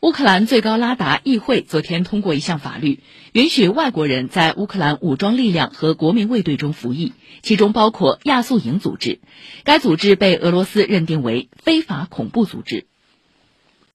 乌克兰最高拉达议会昨天通过一项法律允许外国人在乌克兰武装力量和国民卫队中服役其中包括亚速营组织。该组织被俄罗斯认定为非法恐怖组织。